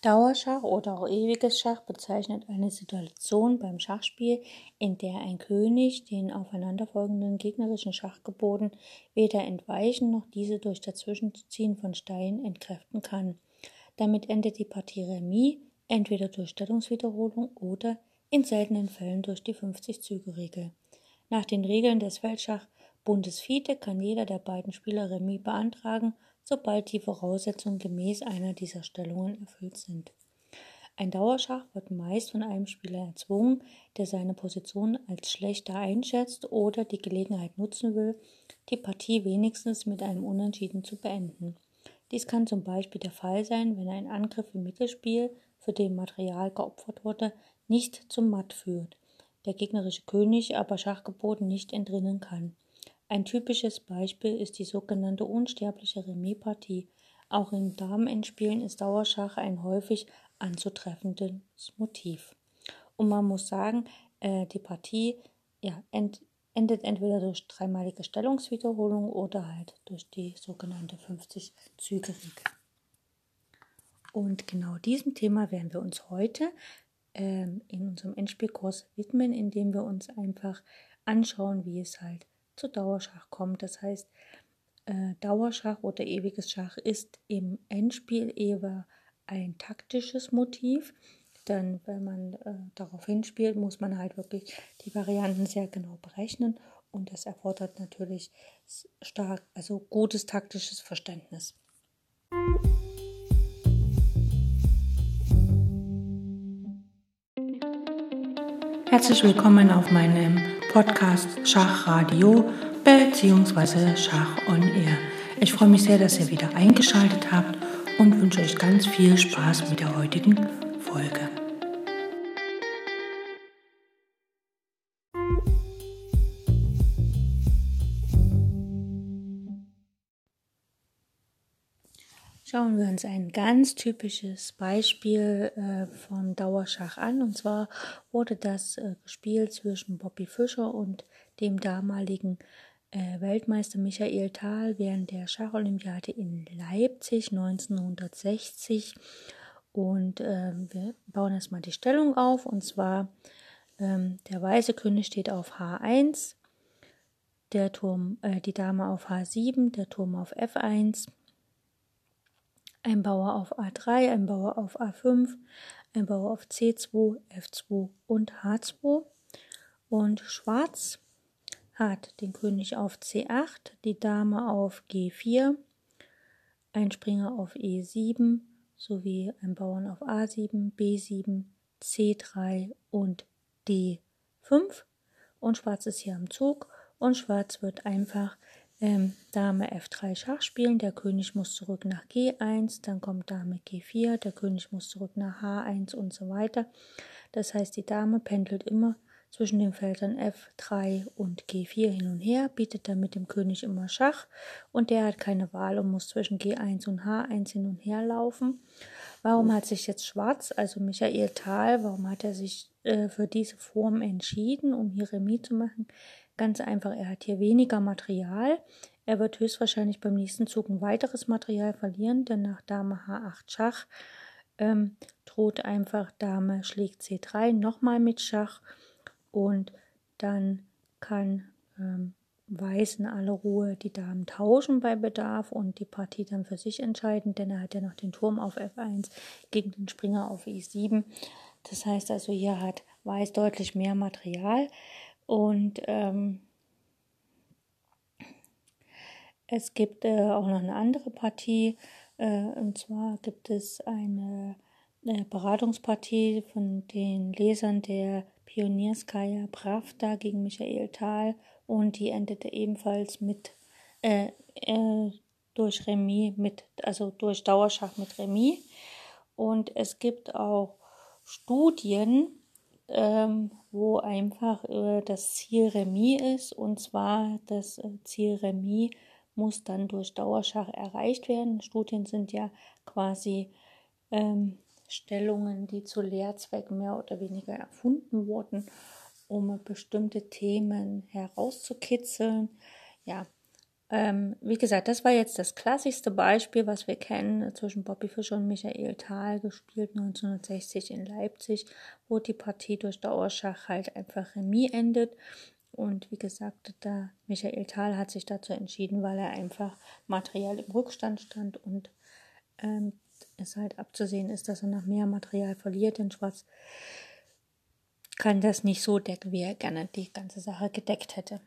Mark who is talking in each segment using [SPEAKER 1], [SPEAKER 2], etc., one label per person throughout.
[SPEAKER 1] Dauerschach oder auch ewiges Schach bezeichnet eine Situation beim Schachspiel, in der ein König den aufeinanderfolgenden gegnerischen Schachgeboten weder entweichen noch diese durch Dazwischenziehen von Steinen entkräften kann. Damit endet die Partie Remis, entweder durch Stellungswiederholung oder in seltenen Fällen durch die 50-Züge-Regel. Nach den Regeln des Feldschachbundes FIDE kann jeder der beiden Spieler Remis beantragen sobald die Voraussetzungen gemäß einer dieser Stellungen erfüllt sind. Ein Dauerschach wird meist von einem Spieler erzwungen, der seine Position als schlechter einschätzt oder die Gelegenheit nutzen will, die Partie wenigstens mit einem Unentschieden zu beenden. Dies kann zum Beispiel der Fall sein, wenn ein Angriff im Mittelspiel, für den Material geopfert wurde, nicht zum Matt führt, der gegnerische König aber Schachgeboten nicht entrinnen kann. Ein typisches Beispiel ist die sogenannte unsterbliche Remis-Partie. Auch in Damenendspielen ist Dauerschach ein häufig anzutreffendes Motiv. Und man muss sagen, äh, die Partie ja, end, endet entweder durch dreimalige Stellungswiederholung oder halt durch die sogenannte 50-Züge-Regel. Und genau diesem Thema werden wir uns heute ähm, in unserem Endspielkurs widmen, indem wir uns einfach anschauen, wie es halt zu Dauerschach kommt. Das heißt, äh, Dauerschach oder ewiges Schach ist im Endspiel eher ein taktisches Motiv. Denn wenn man äh, darauf hinspielt, muss man halt wirklich die Varianten sehr genau berechnen und das erfordert natürlich stark, also gutes taktisches Verständnis.
[SPEAKER 2] Herzlich willkommen auf meinem Podcast Schachradio bzw. Schach on Air. Ich freue mich sehr, dass ihr wieder eingeschaltet habt und wünsche euch ganz viel Spaß mit der heutigen Folge.
[SPEAKER 1] Uns ein ganz typisches Beispiel äh, von Dauerschach an. Und zwar wurde das äh, gespielt zwischen Bobby Fischer und dem damaligen äh, Weltmeister Michael Thal während der Schacholympiade in Leipzig 1960. Und ähm, wir bauen erstmal die Stellung auf. Und zwar ähm, der weiße König steht auf H1, der Turm, äh, die Dame auf H7, der Turm auf F1 ein Bauer auf A3, ein Bauer auf A5, ein Bauer auf C2, F2 und H2. Und Schwarz hat den König auf C8, die Dame auf G4, ein Springer auf E7 sowie ein Bauern auf A7, B7, C3 und D5. Und Schwarz ist hier am Zug und Schwarz wird einfach ähm, Dame F3 Schach spielen, der König muss zurück nach G1, dann kommt Dame G4, der König muss zurück nach H1 und so weiter. Das heißt, die Dame pendelt immer zwischen den Feldern F3 und G4 hin und her, bietet dann mit dem König immer Schach und der hat keine Wahl und muss zwischen G1 und H1 hin und her laufen. Warum hat sich jetzt Schwarz, also Michael Thal, warum hat er sich äh, für diese Form entschieden, um hier Remis zu machen? Ganz einfach, er hat hier weniger Material. Er wird höchstwahrscheinlich beim nächsten Zug ein weiteres Material verlieren, denn nach Dame H8 Schach ähm, droht einfach Dame schlägt C3 nochmal mit Schach und dann kann ähm, Weiß in aller Ruhe die Damen tauschen bei Bedarf und die Partie dann für sich entscheiden, denn er hat ja noch den Turm auf F1 gegen den Springer auf E7. Das heißt also, hier hat Weiß deutlich mehr Material. Und ähm, es gibt äh, auch noch eine andere Partie. Äh, und zwar gibt es eine, eine, Beratungspartie von den Lesern der Pionierskaya Pravda gegen Michael Thal. Und die endete ebenfalls mit äh, äh, durch Remis, mit, also durch Dauerschach mit Remis. Und es gibt auch Studien, ähm, wo einfach äh, das Ziel Remis ist. Und zwar das äh, Ziel Remis muss dann durch Dauerschach erreicht werden. Studien sind ja quasi ähm, Stellungen, die zu Lehrzwecken mehr oder weniger erfunden wurden, um bestimmte Themen herauszukitzeln. Ja, Ähm, wie gesagt, das war jetzt das klassischste Beispiel, was wir kennen zwischen Bobby Fischer und Michael Thal, gespielt 1960 in Leipzig, wo die Partie durch Dauerschach halt einfach Remis endet. Und wie gesagt, da Michael Thal hat sich dazu entschieden, weil er einfach materiell im Rückstand stand und ähm, es halt abzusehen ist, dass er noch mehr Material verliert. Denn Schwarz kann das nicht so decken, wie er gerne die ganze Sache gedeckt hätte.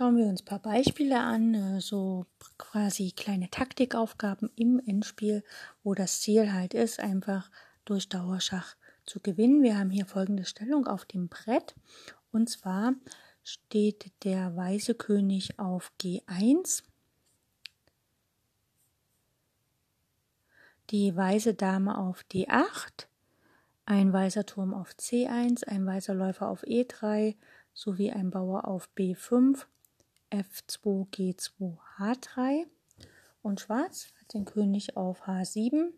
[SPEAKER 1] Schauen wir uns ein paar Beispiele an, äh, so quasi kleine Taktikaufgaben im Endspiel, wo das Ziel halt ist, einfach durch Dauerschach zu gewinnen. Wir haben hier folgende Stellung auf dem Brett. Und zwar steht der weiße König auf G1, die weiße Dame auf D8, ein weißer Turm auf C1, ein weißer Läufer auf E3 sowie ein Bauer auf B5 F2, G2, H3 und Schwarz hat den König auf H7,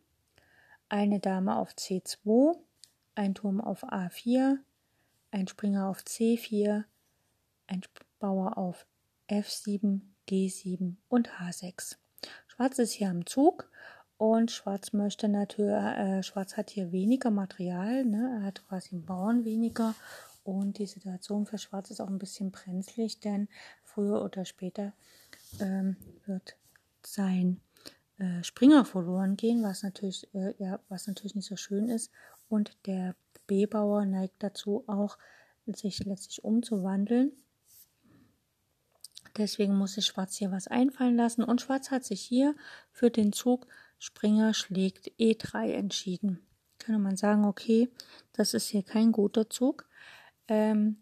[SPEAKER 1] eine Dame auf C2, ein Turm auf A4, ein Springer auf C4, ein Bauer auf F7, G7 und H6. Schwarz ist hier am Zug und Schwarz möchte natürlich, äh, Schwarz hat hier weniger Material, ne? er hat quasi einen Bauern weniger und die Situation für Schwarz ist auch ein bisschen brenzlig, denn früher oder später ähm, wird sein äh, Springer verloren gehen, was natürlich, äh, ja, was natürlich nicht so schön ist. Und der B-Bauer neigt dazu auch, sich letztlich umzuwandeln. Deswegen muss sich Schwarz hier was einfallen lassen. Und Schwarz hat sich hier für den Zug Springer schlägt E3 entschieden. Könnte man sagen, okay, das ist hier kein guter Zug. Ähm,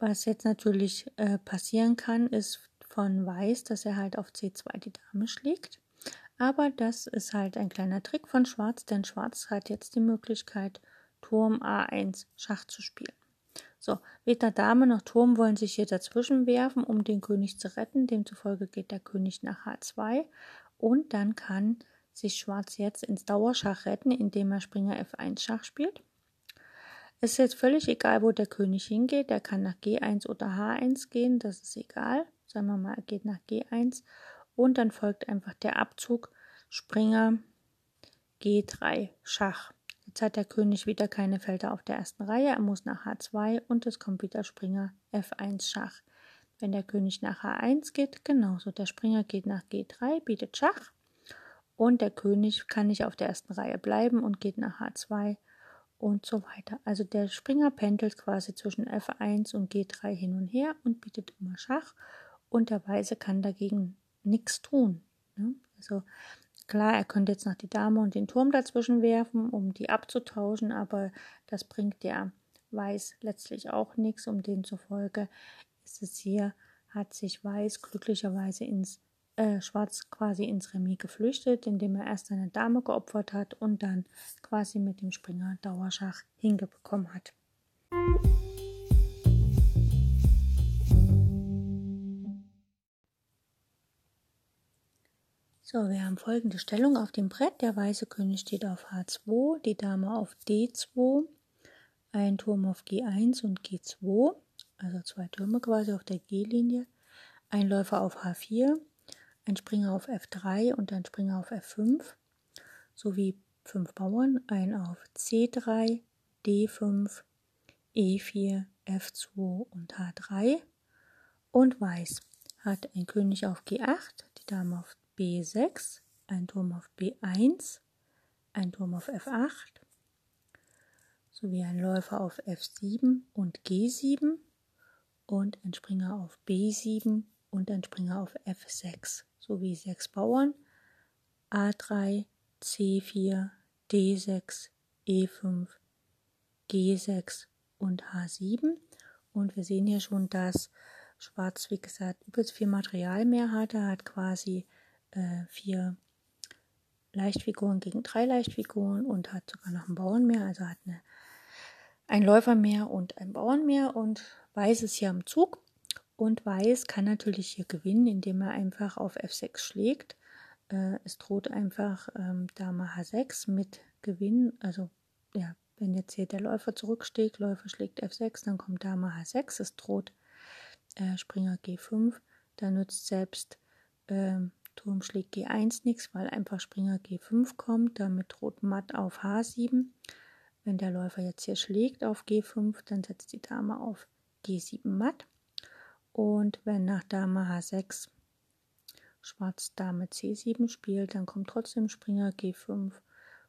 [SPEAKER 1] was jetzt natürlich äh, passieren kann, ist von Weiß, dass er halt auf C2 die Dame schlägt. Aber das ist halt ein kleiner Trick von Schwarz, denn Schwarz hat jetzt die Möglichkeit, Turm A1 Schach zu spielen. So, weder Dame noch Turm wollen sich hier dazwischen werfen, um den König zu retten. Demzufolge geht der König nach H2 und dann kann sich Schwarz jetzt ins Dauerschach retten, indem er Springer F1 Schach spielt. Es ist jetzt völlig egal, wo der König hingeht. Er kann nach G1 oder H1 gehen, das ist egal. Sagen wir mal, er geht nach G1 und dann folgt einfach der Abzug Springer G3 Schach. Jetzt hat der König wieder keine Felder auf der ersten Reihe, er muss nach H2 und es kommt wieder Springer F1 Schach. Wenn der König nach H1 geht, genauso. Der Springer geht nach G3, bietet Schach und der König kann nicht auf der ersten Reihe bleiben und geht nach H2 und so weiter. Also der Springer pendelt quasi zwischen F1 und G3 hin und her und bietet immer Schach und der Weiße kann dagegen nichts tun. Ne? Also klar, er könnte jetzt noch die Dame und den Turm dazwischen werfen, um die abzutauschen, aber das bringt der Weiß letztlich auch nichts. Um demzufolge ist es hier, hat sich Weiß glücklicherweise ins äh, Schwarz quasi ins Remis geflüchtet, indem er erst seine Dame geopfert hat und dann quasi mit dem Springer Dauerschach hingebekommen hat. So, wir haben folgende Stellung auf dem Brett. Der weiße König steht auf H2, die Dame auf D2, ein Turm auf G1 und G2, also zwei Türme quasi auf der G-Linie, ein Läufer auf H4, ein Springer auf F3 und ein Springer auf F5 sowie fünf Bauern, ein auf C3, D5, E4, F2 und H3 und Weiß hat ein König auf G8, die Dame auf B6, ein Turm auf B1, ein Turm auf F8 sowie ein Läufer auf F7 und G7 und ein Springer auf B7 und ein Springer auf F6 sowie sechs Bauern A3, C4, D6, E5, G6 und H7. Und wir sehen hier schon, dass Schwarz, wie gesagt, übelst viel Material mehr hat. Er hat quasi äh, vier Leichtfiguren gegen drei Leichtfiguren und hat sogar noch einen Bauern mehr, also hat eine, einen Läufer mehr und einen Bauern mehr und Weiß ist hier am Zug und Weiß kann natürlich hier gewinnen, indem er einfach auf F6 schlägt. Äh, es droht einfach ähm, Dame H6 mit Gewinn, also ja, wenn jetzt hier der Läufer zurücksteht, Läufer schlägt F6, dann kommt Dame H6, es droht äh, Springer G5, dann nützt selbst äh, Turm schlägt G1 nichts, weil einfach Springer G5 kommt, damit droht Matt auf H7. Wenn der Läufer jetzt hier schlägt auf G5, dann setzt die Dame auf G7 Matt. Und wenn nach Dame H6 Schwarz Dame C7 spielt, dann kommt trotzdem Springer G5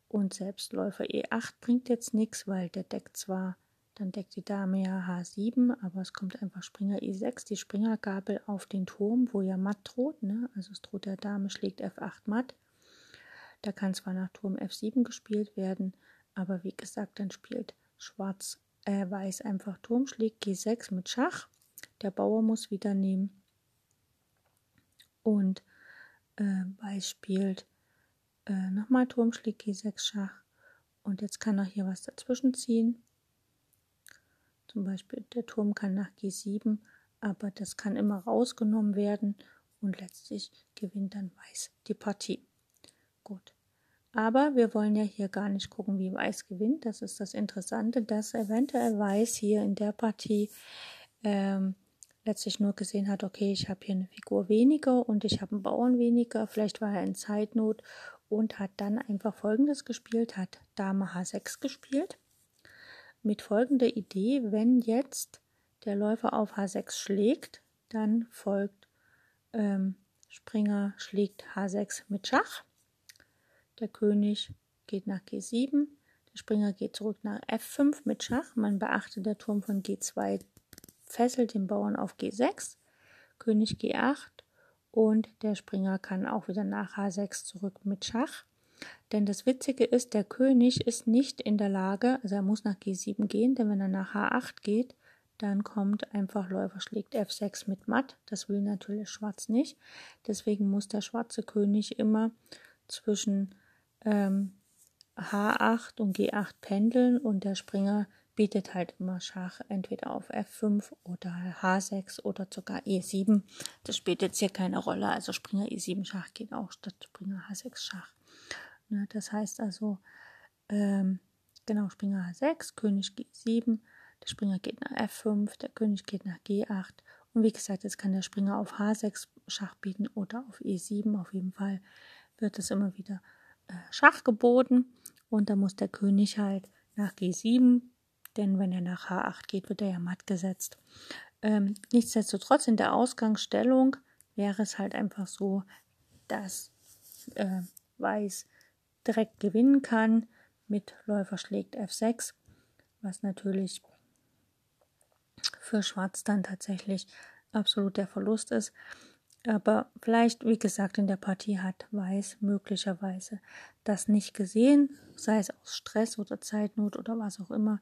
[SPEAKER 1] und selbst Läufer E8 bringt jetzt nichts, weil der deckt zwar, dann deckt die Dame ja H7, aber es kommt einfach Springer E6, die Springergabel auf den Turm, wo ja matt droht, ne? also es droht der Dame, schlägt F8 matt. Da kann zwar nach Turm F7 gespielt werden, aber wie gesagt, dann spielt Schwarz, äh, Weiß einfach Turm, schlägt G6 mit Schach. Der Bauer muss wieder nehmen. Und äh, Weiß spielt äh, nochmal Turm schlägt G6 Schach. Und jetzt kann er hier was dazwischen ziehen. Zum Beispiel der Turm kann nach G7, aber das kann immer rausgenommen werden und letztlich gewinnt dann Weiß die Partie. Gut. Aber wir wollen ja hier gar nicht gucken, wie Weiß gewinnt. Das ist das Interessante, dass eventuell Weiß hier in der Partie ähm, letztlich nur gesehen hat, okay, ich habe hier eine Figur weniger und ich habe einen Bauern weniger. Vielleicht war er in Zeitnot und hat dann einfach folgendes gespielt, hat Dame H6 gespielt. Mit folgender Idee, wenn jetzt der Läufer auf H6 schlägt, dann folgt ähm, Springer schlägt H6 mit Schach. Der König geht nach G7, der Springer geht zurück nach F5 mit Schach. Man beachte, der Turm von G2 fesselt den Bauern auf G6, König G8 und der Springer kann auch wieder nach H6 zurück mit Schach. Denn das Witzige ist, der König ist nicht in der Lage, also er muss nach G7 gehen, denn wenn er nach H8 geht, dann kommt einfach Läufer schlägt F6 mit Matt. Das will natürlich Schwarz nicht. Deswegen muss der schwarze König immer zwischen ähm, H8 und G8 pendeln und der Springer bietet halt immer Schach entweder auf F5 oder H6 oder sogar E7. Das spielt jetzt hier keine Rolle. Also Springer E7 Schach geht auch statt Springer H6 Schach. Ne, das heißt also, ähm, genau, Springer H6, König G7, der Springer geht nach F5, der König geht nach G8. Und wie gesagt, jetzt kann der Springer auf H6 Schach bieten oder auf E7. Auf jeden Fall wird es immer wieder äh, Schach geboten und da muss der König halt nach G7, denn wenn er nach H8 geht, wird er ja matt gesetzt. Ähm, nichtsdestotrotz in der Ausgangsstellung wäre es halt einfach so, dass äh, Weiß direkt gewinnen kann mit Läufer schlägt F6, was natürlich für Schwarz dann tatsächlich absolut der Verlust ist. Aber vielleicht, wie gesagt, in der Partie hat Weiß möglicherweise das nicht gesehen, sei es aus Stress oder Zeitnot oder was auch immer.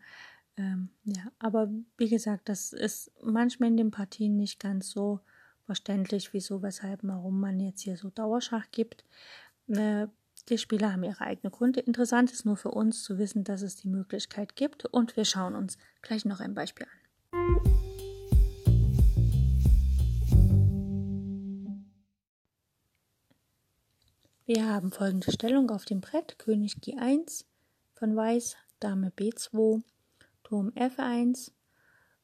[SPEAKER 1] Ähm, ja, aber wie gesagt, das ist manchmal in den Partien nicht ganz so verständlich, wieso, weshalb, warum man jetzt hier so Dauerschach gibt. Äh, die Spieler haben ihre eigenen Gründe. Interessant ist nur für uns zu wissen, dass es die Möglichkeit gibt und wir schauen uns gleich noch ein Beispiel an. Wir haben folgende Stellung auf dem Brett. König G1 von Weiß, Dame B2, Turm F1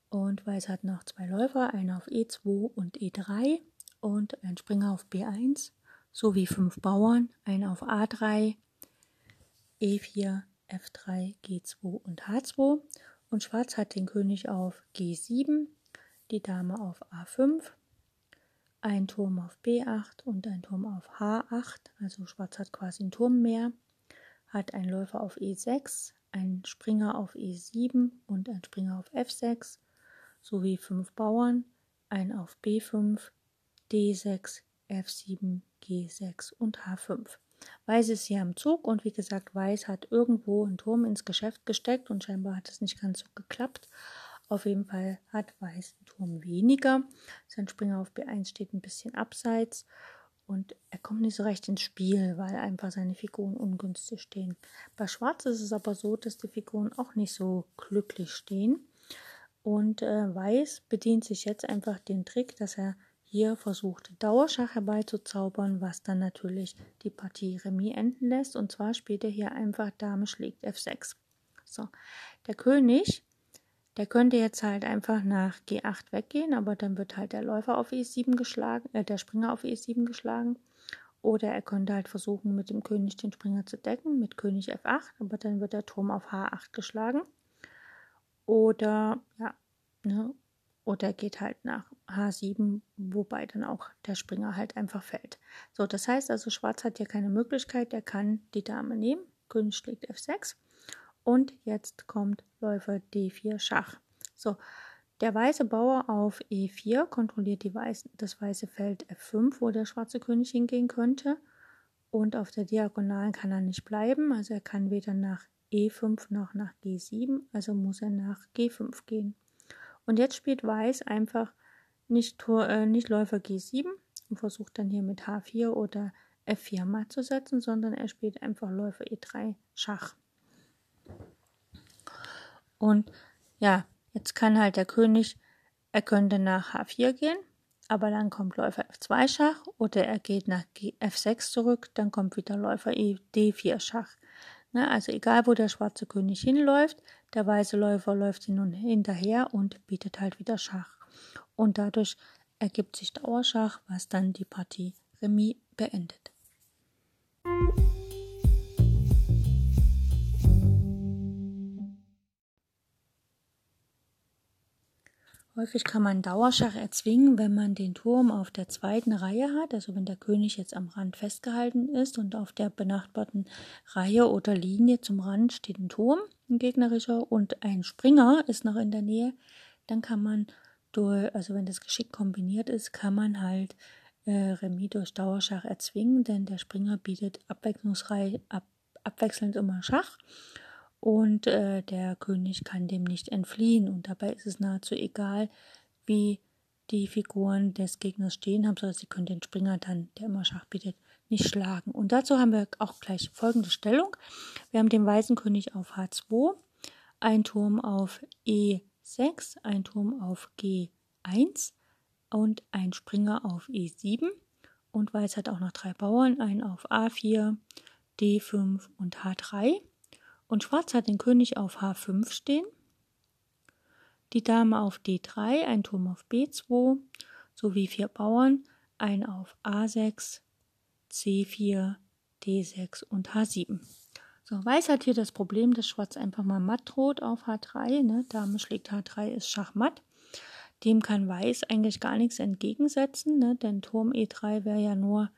[SPEAKER 1] und Weiß hat noch zwei Läufer, einer auf E2 und E3 und ein Springer auf B1 sowie fünf Bauern, einer auf A3, E4, F3, G2 und H2 und Schwarz hat den König auf G7, die Dame auf A5 ein Turm auf B8 und ein Turm auf H8, also Schwarz hat quasi einen Turm mehr, hat einen Läufer auf E6, einen Springer auf E7 und einen Springer auf F6 sowie fünf Bauern, ein auf B5, D6, F7, G6 und H5. Weiß ist hier am Zug und wie gesagt, Weiß hat irgendwo einen Turm ins Geschäft gesteckt und scheinbar hat es nicht ganz so geklappt. Auf jeden Fall hat Weiß einen Turm weniger. Sein Springer auf B1 steht ein bisschen abseits und er kommt nicht so recht ins Spiel, weil einfach seine Figuren ungünstig stehen. Bei Schwarz ist es aber so, dass die Figuren auch nicht so glücklich stehen. Und äh, Weiß bedient sich jetzt einfach den Trick, dass er hier versucht, Dauerschach herbeizuzaubern, was dann natürlich die Partie Remis enden lässt. Und zwar spielt er hier einfach Dame schlägt F6. So, der König, der könnte jetzt halt einfach nach G8 weggehen, aber dann wird halt der Läufer auf E7 geschlagen, äh, der Springer auf E7 geschlagen. Oder er könnte halt versuchen, mit dem König den Springer zu decken, mit König F8, aber dann wird der Turm auf H8 geschlagen. Oder, ja, ne, oder geht halt nach H7, wobei dann auch der Springer halt einfach fällt. So, das heißt also, Schwarz hat hier keine Möglichkeit, er kann die Dame nehmen. König schlägt F6 und jetzt kommt Läufer D4 Schach. So, der weiße Bauer auf E4 kontrolliert die Weiß, das weiße Feld F5, wo der schwarze König hingehen könnte. Und auf der Diagonalen kann er nicht bleiben, also er kann weder nach E5 noch nach G7, also muss er nach G5 gehen. Und jetzt spielt Weiß einfach nicht, Tor, äh, nicht Läufer G7 und versucht dann hier mit H4 oder F4 matt zu setzen, sondern er spielt einfach Läufer E3 Schach. Und ja, jetzt kann halt der König, er könnte nach H4 gehen, aber dann kommt Läufer F2 Schach oder er geht nach F6 zurück, dann kommt wieder Läufer e D4 Schach. Ne, also egal, wo der schwarze König hinläuft, der weiße Läufer läuft ihn nun hinterher und bietet halt wieder Schach. Und dadurch ergibt sich Dauerschach, was dann die Partie Remis beendet. Häufig kann man Dauerschach erzwingen, wenn man den Turm auf der zweiten Reihe hat, also wenn der König jetzt am Rand festgehalten ist und auf der benachbarten Reihe oder Linie zum Rand steht ein Turm, ein gegnerischer, und ein Springer ist noch in der Nähe, dann kann man durch, also wenn das geschickt kombiniert ist, kann man halt äh, Remis durch Dauerschach erzwingen, denn der Springer bietet abwechslungsreich, ab, abwechselnd immer Schach und äh, der König kann dem nicht entfliehen und dabei ist es nahezu egal, wie die Figuren des Gegners stehen haben, sondern sie können den Springer dann, der immer Schach bietet, nicht schlagen. Und dazu haben wir auch gleich folgende Stellung. Wir haben den weißen König auf H2, ein Turm auf E6, ein Turm auf G1 und ein Springer auf E7. Und Weiß hat auch noch drei Bauern, einen auf A4, D5 und H3. Und Schwarz hat den König auf H5 stehen, die Dame auf D3, ein Turm auf B2 sowie vier Bauern, ein auf A6, C4, D6 und H7. So, Weiß hat hier das Problem, dass Schwarz einfach mal matt droht auf H3. Ne? Dame schlägt H3, ist Schachmatt. Dem kann Weiß eigentlich gar nichts entgegensetzen, ne? denn Turm E3 wäre ja nur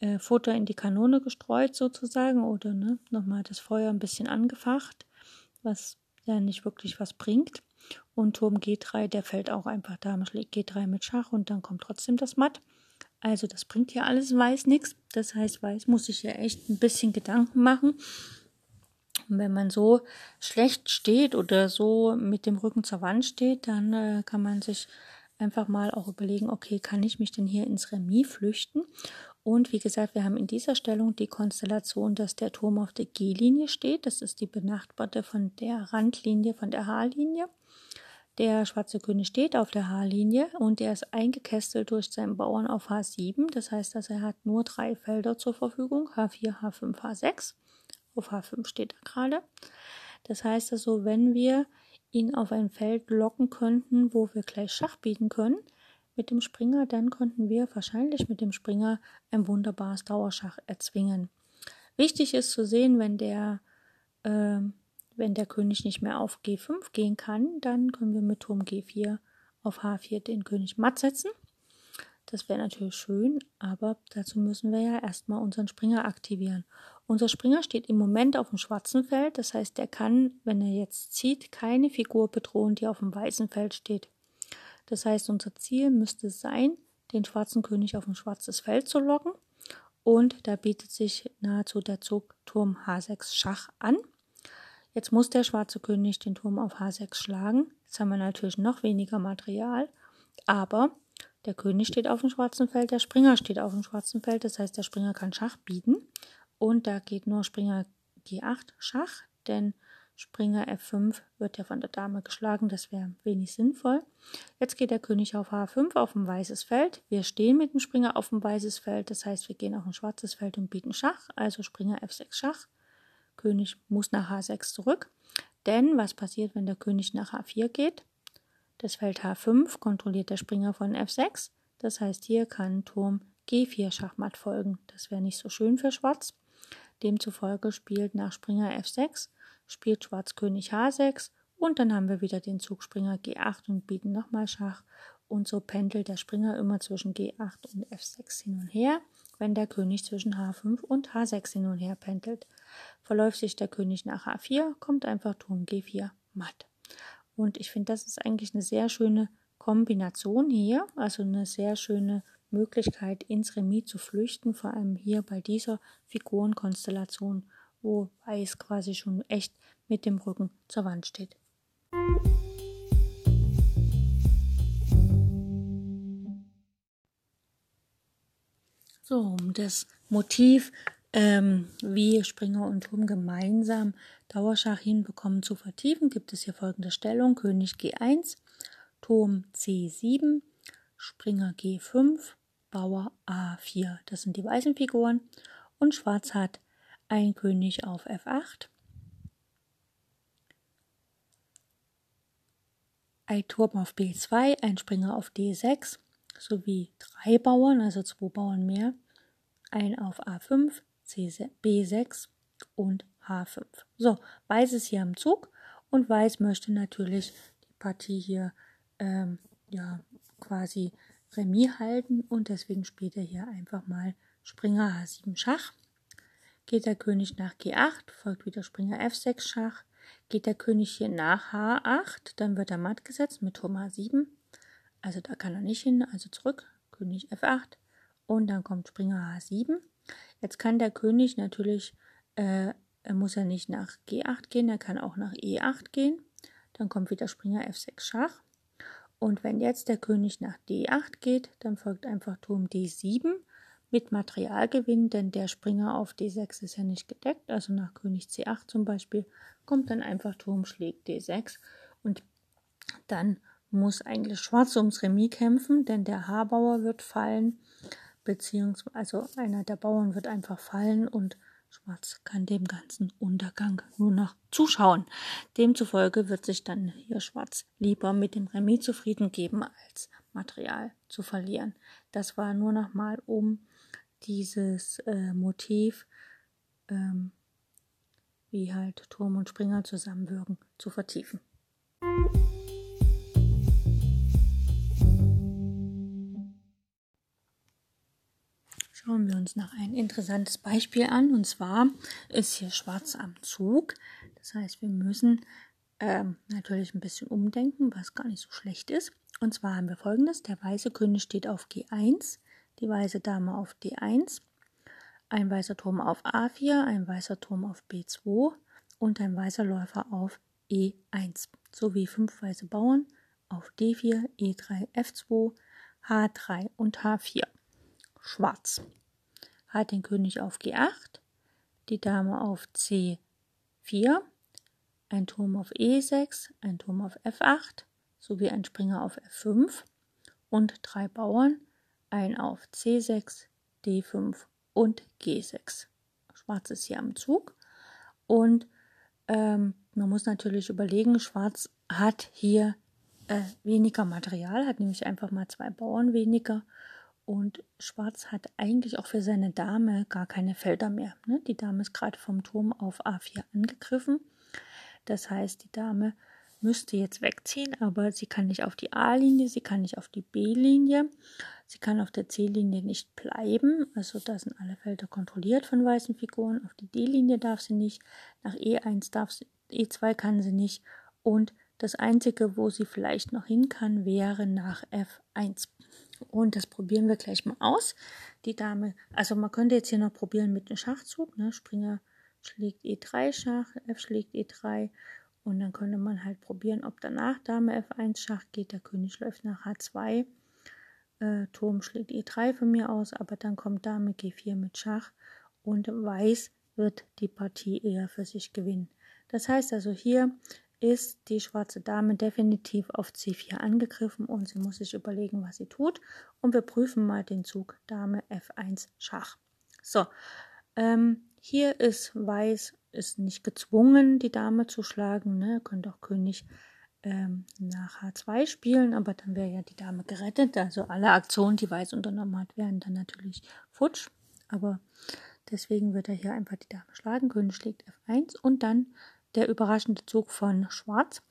[SPEAKER 1] äh, Futter in die Kanone gestreut sozusagen oder ne, nochmal das Feuer ein bisschen angefacht, was ja nicht wirklich was bringt. Und Turm G3, der fällt auch einfach Dame schlägt G3 mit Schach und dann kommt trotzdem das Matt. Also das bringt hier alles Weiß nichts. Das heißt, Weiß muss sich ja echt ein bisschen Gedanken machen. Und wenn man so schlecht steht oder so mit dem Rücken zur Wand steht, dann äh, kann man sich einfach mal auch überlegen, okay, kann ich mich denn hier ins Remis flüchten? Und wie gesagt, wir haben in dieser Stellung die Konstellation, dass der Turm auf der G-Linie steht. Das ist die benachbarte von der Randlinie, von der H-Linie. Der schwarze König steht auf der H-Linie und er ist eingekästelt durch seinen Bauern auf H7. Das heißt, dass er hat nur drei Felder zur Verfügung, H4, H5, H6. Auf H5 steht er gerade. Das heißt also, wenn wir ihn auf ein Feld locken könnten, wo wir gleich Schach bieten können, mit dem Springer, dann konnten wir wahrscheinlich mit dem Springer ein wunderbares Dauerschach erzwingen. Wichtig ist zu sehen, wenn der, äh, wenn der König nicht mehr auf G5 gehen kann, dann können wir mit Turm G4 auf H4 den König matt setzen. Das wäre natürlich schön, aber dazu müssen wir ja erstmal unseren Springer aktivieren. Unser Springer steht im Moment auf dem schwarzen Feld, das heißt, er kann, wenn er jetzt zieht, keine Figur bedrohen, die auf dem weißen Feld steht. Das heißt, unser Ziel müsste sein, den schwarzen König auf ein schwarzes Feld zu locken. Und da bietet sich nahezu der Zug Turm H6 Schach an. Jetzt muss der schwarze König den Turm auf H6 schlagen. Jetzt haben wir natürlich noch weniger Material, aber der König steht auf dem schwarzen Feld, der Springer steht auf dem schwarzen Feld, das heißt, der Springer kann Schach bieten. Und da geht nur Springer G8 Schach, denn Springer F5 wird ja von der Dame geschlagen, das wäre wenig sinnvoll. Jetzt geht der König auf H5 auf ein weißes Feld. Wir stehen mit dem Springer auf ein weißes Feld, das heißt, wir gehen auf ein schwarzes Feld und bieten Schach, also Springer F6 Schach. König muss nach H6 zurück. Denn was passiert, wenn der König nach H4 geht? Das Feld H5 kontrolliert der Springer von F6. Das heißt, hier kann Turm G4 Schachmatt folgen. Das wäre nicht so schön für Schwarz. Demzufolge spielt nach Springer F6, spielt Schwarz König H6 und dann haben wir wieder den Zug Springer G8 und bieten nochmal Schach. Und so pendelt der Springer immer zwischen G8 und F6 hin und her, wenn der König zwischen H5 und H6 hin und her pendelt. Verläuft sich der König nach H4, kommt einfach Turm G4 matt. Und ich finde, das ist eigentlich eine sehr schöne Kombination hier, also eine sehr schöne Möglichkeit, ins Remis zu flüchten, vor allem hier bei dieser Figurenkonstellation, wo Weiß quasi schon echt mit dem Rücken zur Wand steht. So, um das Motiv, ähm, wie Springer und Turm gemeinsam Dauerschach hinbekommen zu vertiefen, gibt es hier folgende Stellung. König G1, Turm C7, Springer G5, Bauer A4. Das sind die weißen Figuren. Und Schwarz hat ein König auf F8, ein Turm auf B2, ein Springer auf D6 sowie drei Bauern, also zwei Bauern mehr, ein auf A5, C, B6 und H5. So, Weiß ist hier am Zug und Weiß möchte natürlich die Partie hier ähm, ja, quasi Remis halten und deswegen spielt er hier einfach mal Springer H7 Schach. Geht der König nach G8, folgt wieder Springer F6 Schach, Geht der König hier nach H8, dann wird er matt gesetzt mit Turm H7. Also da kann er nicht hin, also zurück, König F8 und dann kommt Springer H7. Jetzt kann der König natürlich, äh, er muss ja nicht nach G8 gehen, er kann auch nach E8 gehen. Dann kommt wieder Springer F6 Schach. Und wenn jetzt der König nach D8 geht, dann folgt einfach Turm D7 mit Materialgewinn, denn der Springer auf D6 ist ja nicht gedeckt, also nach König C8 zum Beispiel, kommt dann einfach Turm schlägt D6 und dann muss eigentlich Schwarz ums Remis kämpfen, denn der Haarbauer wird fallen, beziehungsweise also einer der Bauern wird einfach fallen und Schwarz kann dem ganzen Untergang nur noch zuschauen. Demzufolge wird sich dann hier Schwarz lieber mit dem Remis zufrieden geben, als Material zu verlieren. Das war nur noch mal um dieses äh, Motiv, ähm, wie halt Turm und Springer zusammenwirken, zu vertiefen. Schauen wir uns noch ein interessantes Beispiel an. Und zwar ist hier Schwarz am Zug. Das heißt, wir müssen ähm, natürlich ein bisschen umdenken, was gar nicht so schlecht ist. Und zwar haben wir folgendes. Der weiße König steht auf G1 die weiße Dame auf D1, ein weißer Turm auf A4, ein weißer Turm auf B2 und ein weißer Läufer auf E1 sowie fünf weiße Bauern auf D4, E3, F2, H3 und H4. Schwarz hat den König auf G8, die Dame auf C4, ein Turm auf E6, ein Turm auf F8 sowie ein Springer auf F5 und drei Bauern ein auf C6, D5 und G6. Schwarz ist hier am Zug und ähm, man muss natürlich überlegen, Schwarz hat hier äh, weniger Material, hat nämlich einfach mal zwei Bauern weniger und Schwarz hat eigentlich auch für seine Dame gar keine Felder mehr. Ne? Die Dame ist gerade vom Turm auf A4 angegriffen. Das heißt, die Dame müsste jetzt wegziehen, aber sie kann nicht auf die A-Linie, sie kann nicht auf die B-Linie, sie kann auf der C-Linie nicht bleiben, also da sind alle Felder kontrolliert von weißen Figuren, auf die D-Linie darf sie nicht, nach E1 darf sie, E2 kann sie nicht und das einzige, wo sie vielleicht noch hin kann, wäre nach F1. Und das probieren wir gleich mal aus. Die Dame, also man könnte jetzt hier noch probieren mit einem Schachzug, ne? Springer schlägt E3 Schach, F schlägt E3 und dann könnte man halt probieren, ob danach Dame F1 Schach geht, der König läuft nach H2, äh, Turm schlägt E3 von mir aus, aber dann kommt Dame G4 mit Schach und Weiß wird die Partie eher für sich gewinnen. Das heißt also hier ist die schwarze Dame definitiv auf C4 angegriffen und sie muss sich überlegen, was sie tut. Und wir prüfen mal den Zug Dame F1 Schach. So, ähm, hier ist Weiß ist nicht gezwungen, die Dame zu schlagen. Ne? Ihr auch König ähm, nach H2 spielen, aber dann wäre ja die Dame gerettet. Also alle Aktionen, die Weiß unternommen hat, wären dann natürlich futsch. Aber deswegen wird er hier einfach die Dame schlagen. König schlägt F1 und dann der überraschende Zug von Schwarz.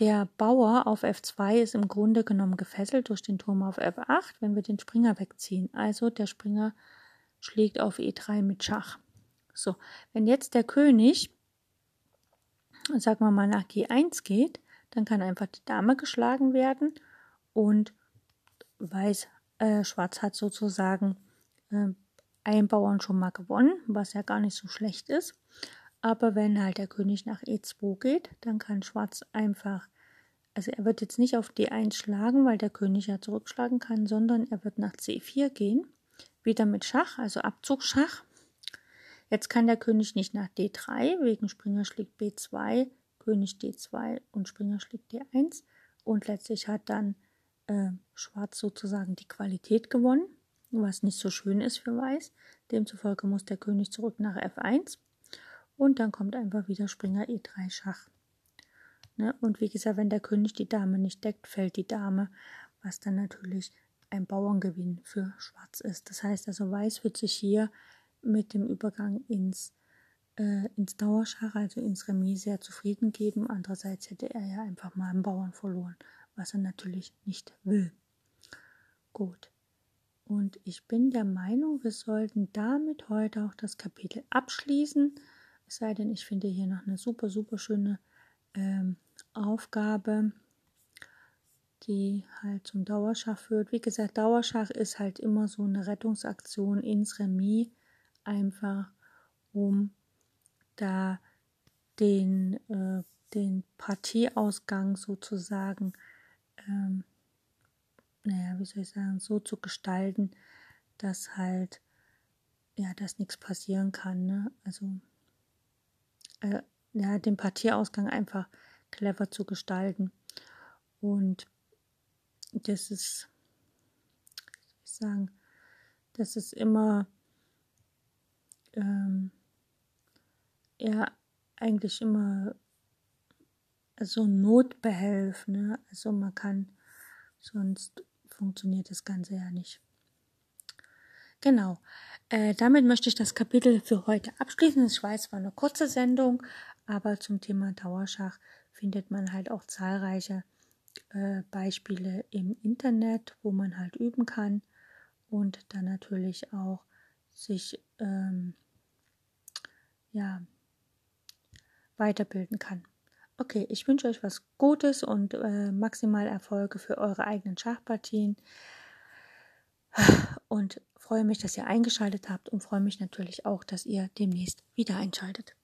[SPEAKER 1] Der Bauer auf F2 ist im Grunde genommen gefesselt durch den Turm auf F8, wenn wir den Springer wegziehen. Also der Springer schlägt auf E3 mit Schach. So, wenn jetzt der König, sagen wir mal, nach G1 geht, dann kann einfach die Dame geschlagen werden und Weiß, äh, Schwarz hat sozusagen äh, einen Bauern schon mal gewonnen, was ja gar nicht so schlecht ist. Aber wenn halt der König nach E2 geht, dann kann Schwarz einfach, also er wird jetzt nicht auf D1 schlagen, weil der König ja zurückschlagen kann, sondern er wird nach C4 gehen, wieder mit Schach, also Abzugsschach. Jetzt kann der König nicht nach D3, wegen Springer schlägt B2, König D2 und Springer schlägt D1. Und letztlich hat dann äh, Schwarz sozusagen die Qualität gewonnen, was nicht so schön ist für Weiß. Demzufolge muss der König zurück nach F1 und dann kommt einfach wieder Springer E3 Schach. Ne? Und wie gesagt, wenn der König die Dame nicht deckt, fällt die Dame, was dann natürlich ein Bauerngewinn für Schwarz ist. Das heißt also, Weiß wird sich hier mit dem Übergang ins äh, ins Dauerschach, also ins Remis, sehr zufrieden geben. Andererseits hätte er ja einfach mal einen Bauern verloren, was er natürlich nicht will. Gut. Und ich bin der Meinung, wir sollten damit heute auch das Kapitel abschließen. Es sei denn, ich finde hier noch eine super, super schöne ähm, Aufgabe, die halt zum Dauerschach führt. Wie gesagt, Dauerschach ist halt immer so eine Rettungsaktion ins Remis, einfach um da den, äh, den Partieausgang sozusagen, ähm, naja, wie soll ich sagen, so zu gestalten, dass halt, ja, dass nichts passieren kann, ne? Also, äh, ja, den Partieausgang einfach clever zu gestalten. Und das ist, wie soll ich sagen, das ist immer, ähm, ja eigentlich immer so Notbehelf, ne? Also man kann, sonst funktioniert das Ganze ja nicht. Genau. Äh, damit möchte ich das Kapitel für heute abschließen. Ich weiß, es war eine kurze Sendung, aber zum Thema Dauerschach findet man halt auch zahlreiche äh, Beispiele im Internet, wo man halt üben kann und dann natürlich auch sich ähm, ja weiterbilden kann. Okay, ich wünsche euch was Gutes und äh, maximal Erfolge für eure eigenen Schachpartien und freue mich, dass ihr eingeschaltet habt und freue mich natürlich auch, dass ihr demnächst wieder einschaltet.